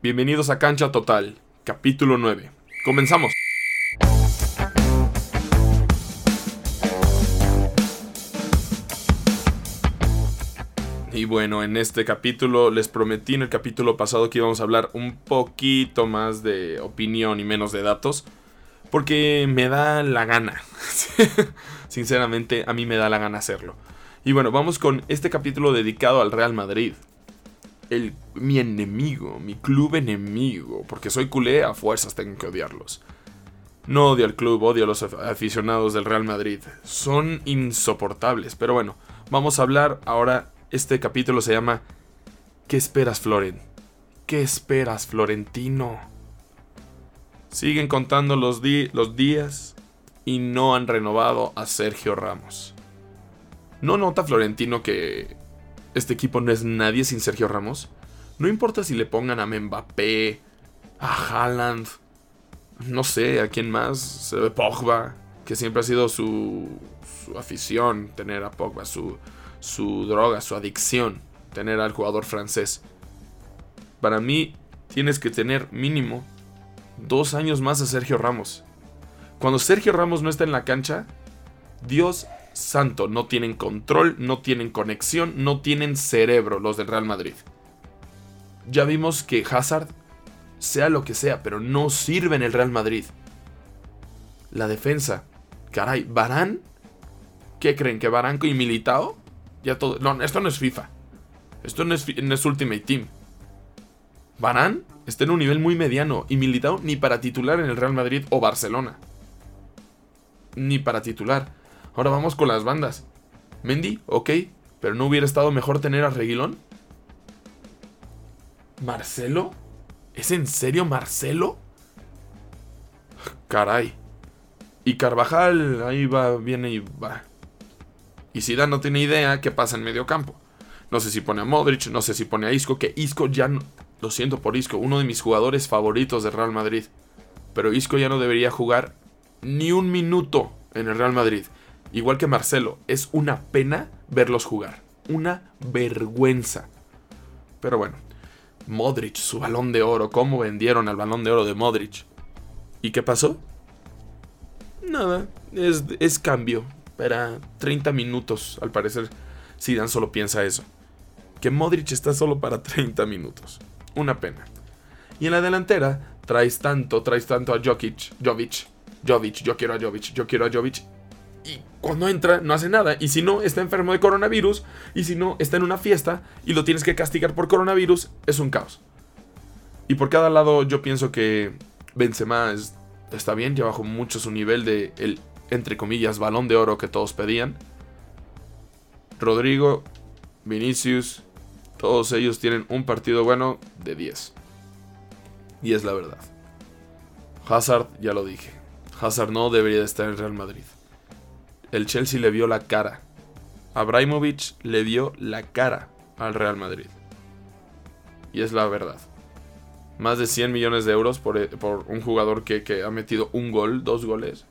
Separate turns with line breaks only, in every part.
Bienvenidos a Cancha Total, capítulo 9. Comenzamos. Y bueno, en este capítulo les prometí en el capítulo pasado que íbamos a hablar un poquito más de opinión y menos de datos. Porque me da la gana. Sinceramente, a mí me da la gana hacerlo. Y bueno, vamos con este capítulo dedicado al Real Madrid. Mi enemigo, mi club enemigo. Porque soy culé, a fuerzas tengo que odiarlos. No odio al club, odio a los aficionados del Real Madrid. Son insoportables. Pero bueno, vamos a hablar ahora. Este capítulo se llama ¿Qué esperas, Floren? ¿Qué esperas, Florentino? Siguen contando los, los días y no han renovado a Sergio Ramos. ¿No nota Florentino que este equipo no es nadie sin Sergio Ramos? No importa si le pongan a Mbappé, a Haaland, no sé, a quién más, se ve Pogba, que siempre ha sido su, su afición, tener a Pogba, su, su droga, su adicción, tener al jugador francés. Para mí, tienes que tener mínimo dos años más a Sergio Ramos. Cuando Sergio Ramos no está en la cancha, Dios santo, no tienen control, no tienen conexión, no tienen cerebro los del Real Madrid. Ya vimos que Hazard, sea lo que sea, pero no sirve en el Real Madrid. La defensa, caray, Barán, ¿qué creen? ¿Que Baranco y Militao? Ya todo. No, esto no es FIFA. Esto es, no es Ultimate Team. Barán está en un nivel muy mediano y Militao ni para titular en el Real Madrid o Barcelona. Ni para titular. Ahora vamos con las bandas. Mendy, ok, pero ¿no hubiera estado mejor tener a Reguilón? ¿Marcelo? ¿Es en serio Marcelo? Caray. Y Carvajal ahí va, viene y va. Y Zidane no tiene idea qué pasa en medio campo. No sé si pone a Modric, no sé si pone a Isco, que Isco ya no, lo siento por Isco, uno de mis jugadores favoritos de Real Madrid. Pero Isco ya no debería jugar ni un minuto en el Real Madrid. Igual que Marcelo, es una pena verlos jugar. Una vergüenza. Pero bueno, Modric, su balón de oro, ¿cómo vendieron al balón de oro de Modric? ¿Y qué pasó? Nada, es, es cambio. Para 30 minutos, al parecer, Zidane solo piensa eso. Que Modric está solo para 30 minutos. Una pena. Y en la delantera, traes tanto, traes tanto a Jokic, Jovic, Jovic, yo quiero a Jovic, yo quiero a Jovic. Cuando entra, no hace nada. Y si no, está enfermo de coronavirus. Y si no, está en una fiesta y lo tienes que castigar por coronavirus, es un caos. Y por cada lado, yo pienso que Benzema está bien, ya bajó mucho su nivel de el, entre comillas, balón de oro que todos pedían. Rodrigo, Vinicius, todos ellos tienen un partido bueno de 10. Y es la verdad. Hazard, ya lo dije. Hazard no debería de estar en Real Madrid. El Chelsea le vio la cara. Abramovich le dio la cara al Real Madrid. Y es la verdad. Más de 100 millones de euros por, un jugador que, que, ha metido un gol, dos goles.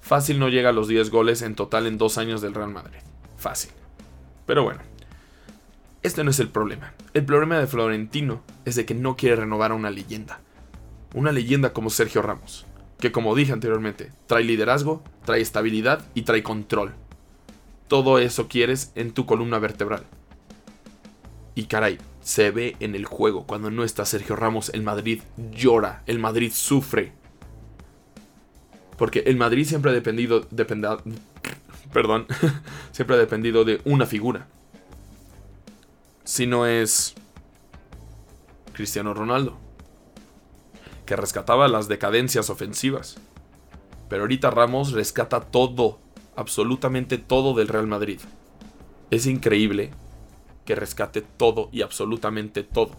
Fácil no llega a los 10 goles en total en dos años del Real Madrid. Fácil. Pero bueno, este no es el problema. El problema de Florentino es de que no quiere renovar a una leyenda. Una leyenda como Sergio Ramos, que como dije anteriormente, trae liderazgo, trae estabilidad y trae control. Todo eso quieres en tu columna vertebral. Y caray, se ve en el juego. Cuando no está Sergio Ramos, el Madrid llora, el Madrid sufre. Porque el Madrid siempre ha dependido, perdón, siempre ha dependido de una figura si no es Cristiano Ronaldo, que rescataba las decadencias ofensivas. Pero ahorita Ramos rescata todo, absolutamente todo del Real Madrid. Es increíble que rescate todo y absolutamente todo.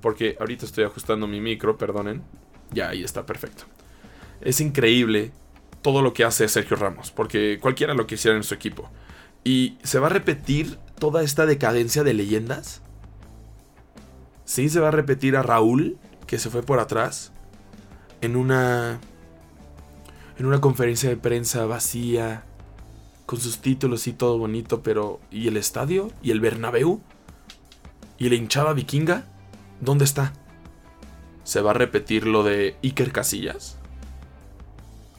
Porque ahorita estoy ajustando mi micro, perdonen. Ya, ahí está perfecto. Es increíble todo lo que hace Sergio Ramos, porque cualquiera lo quisiera en su equipo. Y se va a repetir toda esta decadencia de leyendas. Sí, se va a repetir a Raúl, que se fue por atrás, en una. en una conferencia de prensa vacía, con sus títulos y todo bonito, pero. ¿y el estadio? ¿Y el Bernabéu? ¿Y la hinchada vikinga? ¿Dónde está? ¿Se va a repetir lo de Iker Casillas?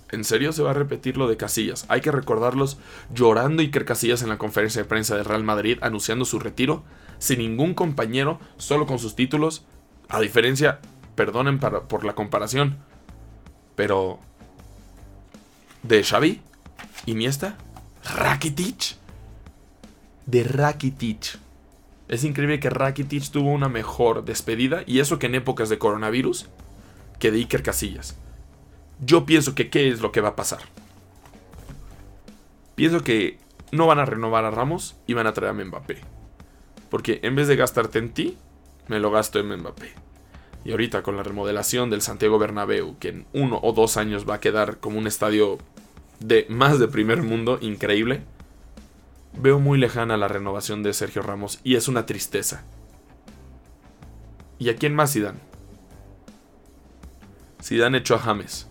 ¿En serio se va a repetir lo de Casillas? Hay que recordarlos llorando Iker Casillas en la conferencia de prensa del Real Madrid anunciando su retiro, sin ningún compañero, solo con sus títulos. A diferencia, perdonen por la comparación, pero de Xavi, Iniesta, Rakitic, de Rakitic. Es increíble que Rakitic tuvo una mejor despedida, y eso que en épocas de coronavirus, que de Iker Casillas. Yo pienso que qué es lo que va a pasar. Pienso que no van a renovar a Ramos y van a traer a Mbappé. Porque en vez de gastarte en ti, me lo gasto en Mbappé. Y ahorita con la remodelación del Santiago Bernabéu, que en uno o dos años va a quedar como un estadio de más de primer mundo, increíble, veo muy lejana la renovación de Sergio Ramos y es una tristeza. ¿Y a quién más Zidane? Zidane echó a James.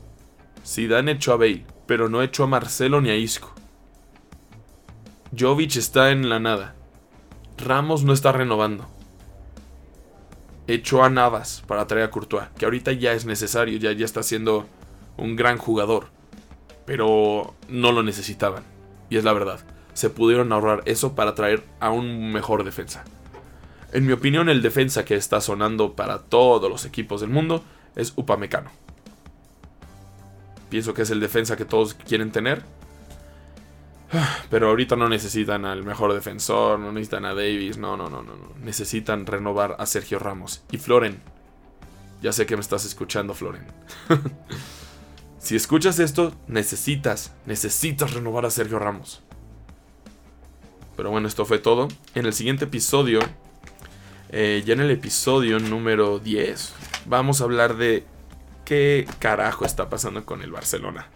Zidane echó a Bale, pero no echó a Marcelo ni a Isco. Jovic está en la nada. Ramos no está renovando. Echó a Navas para traer a Courtois, que ahorita ya es necesario, ya, ya está siendo un gran jugador. Pero no lo necesitaban. Y es la verdad se pudieron ahorrar eso para traer a un mejor defensa. En mi opinión, el defensa que está sonando para todos los equipos del mundo es Upamecano. Pienso que es el defensa que todos quieren tener. Pero ahorita no necesitan al mejor defensor, no necesitan a Davis, no, no, no, no, no. Necesitan renovar a Sergio Ramos. Y Floren. Ya sé que me estás escuchando, Floren. si escuchas esto, necesitas, necesitas renovar a Sergio Ramos. Pero bueno, esto fue todo. En el siguiente episodio, eh, ya en el episodio número 10, vamos a hablar de qué carajo está pasando con el Barcelona.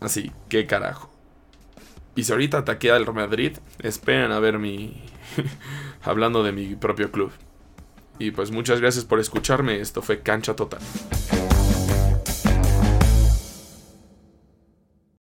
Así, qué carajo. Y si ahorita ataqué al Madrid, esperen a ver mi... hablando de mi propio club. Y pues muchas gracias por escucharme, esto fue Cancha Total.